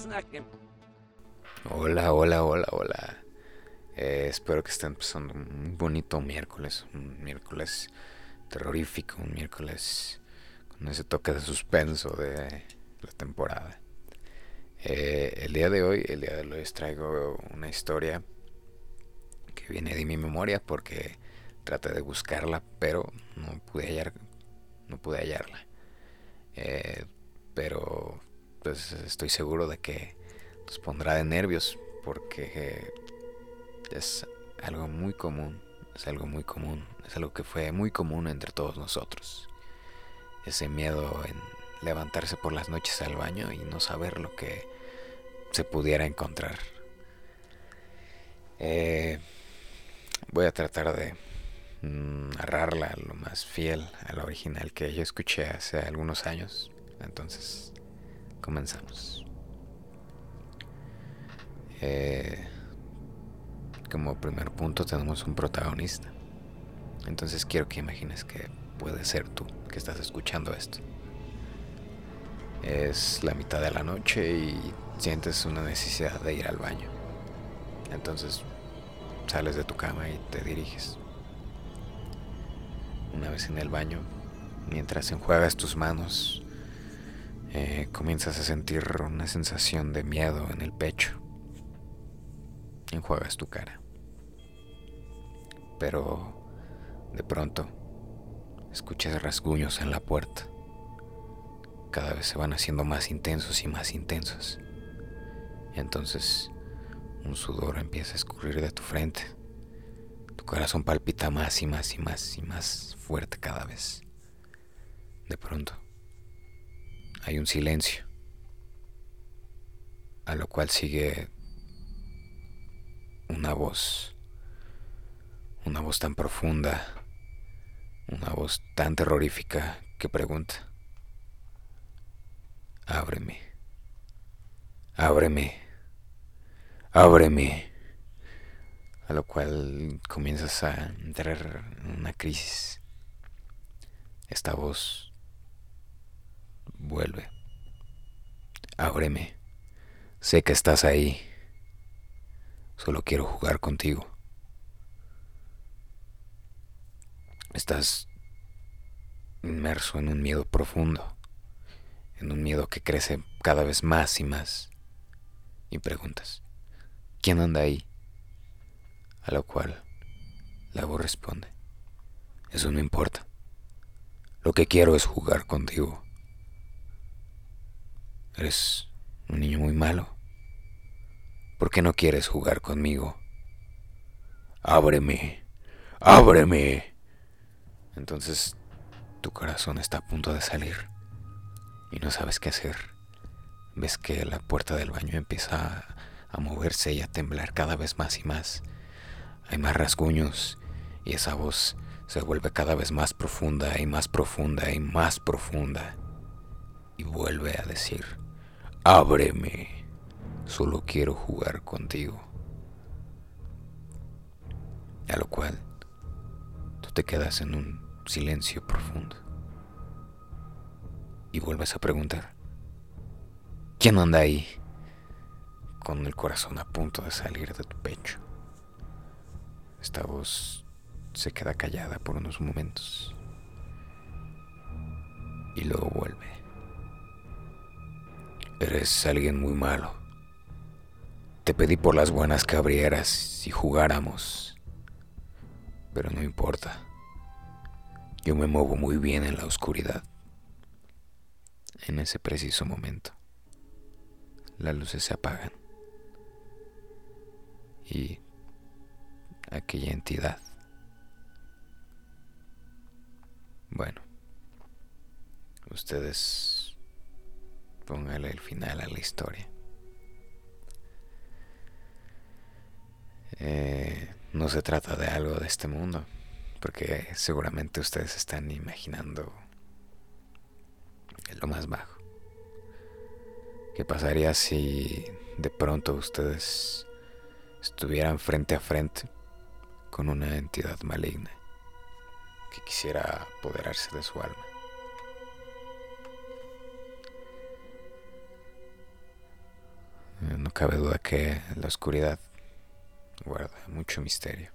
snacken. Hola, hola, hola, hola. Eh, espero que estén pasando un bonito miércoles, un miércoles terrorífico, un miércoles con ese toque de suspenso de la temporada. Eh, el día de hoy, el día de hoy les traigo una historia que viene de mi memoria porque traté de buscarla, pero no pude hallar, no pude hallarla. Eh, pero pues estoy seguro de que nos pondrá de nervios porque es algo muy común, es algo muy común, es algo que fue muy común entre todos nosotros. Ese miedo en levantarse por las noches al baño y no saber lo que se pudiera encontrar. Eh, voy a tratar de narrarla lo más fiel a la original que yo escuché hace algunos años. Entonces, comenzamos. Eh, como primer punto tenemos un protagonista. Entonces quiero que imagines que puede ser tú que estás escuchando esto. Es la mitad de la noche y sientes una necesidad de ir al baño. Entonces sales de tu cama y te diriges. Una vez en el baño, mientras enjuagas tus manos, eh, comienzas a sentir una sensación de miedo en el pecho. Enjuagas tu cara. Pero de pronto escuchas rasguños en la puerta. Cada vez se van haciendo más intensos y más intensos. Entonces un sudor empieza a escurrir de tu frente. Tu corazón palpita más y más y más y más fuerte cada vez. De pronto hay un silencio, a lo cual sigue una voz, una voz tan profunda, una voz tan terrorífica que pregunta, ábreme, ábreme, ábreme, a lo cual comienzas a entrar en una crisis. Esta voz Vuelve. Ábreme. Sé que estás ahí. Solo quiero jugar contigo. Estás inmerso en un miedo profundo, en un miedo que crece cada vez más y más. Y preguntas, ¿quién anda ahí? A lo cual la voz responde, eso no importa. Lo que quiero es jugar contigo. Eres un niño muy malo. ¿Por qué no quieres jugar conmigo? Ábreme, ábreme. Entonces tu corazón está a punto de salir y no sabes qué hacer. Ves que la puerta del baño empieza a, moverse y a temblar cada vez más y más. Hay más rasguños y esa voz se vuelve cada vez más profunda y más profunda y más profunda y vuelve a decir, ábreme, solo quiero jugar contigo. A lo cual tú te quedas en un silencio profundo y vuelves a preguntar, ¿quién anda ahí? Con el corazón a punto de salir de tu pecho. Esta voz se queda callada por unos momentos y luego vuelve. Eres alguien muy malo. Te pedí por las buenas que abrieras y jugáramos. Pero no importa. Yo me muevo muy bien en la oscuridad. En ese preciso momento, las luces se apagan. Y aquella entidad. Bueno, ustedes póngale el final a la historia. Eh, no se trata de algo de este mundo, porque seguramente ustedes están imaginando lo más bajo. ¿Qué pasaría si de pronto ustedes estuvieran frente a frente con una entidad maligna que quisiera apoderarse de su alma? No cabe duda que la oscuridad guarda mucho misterio.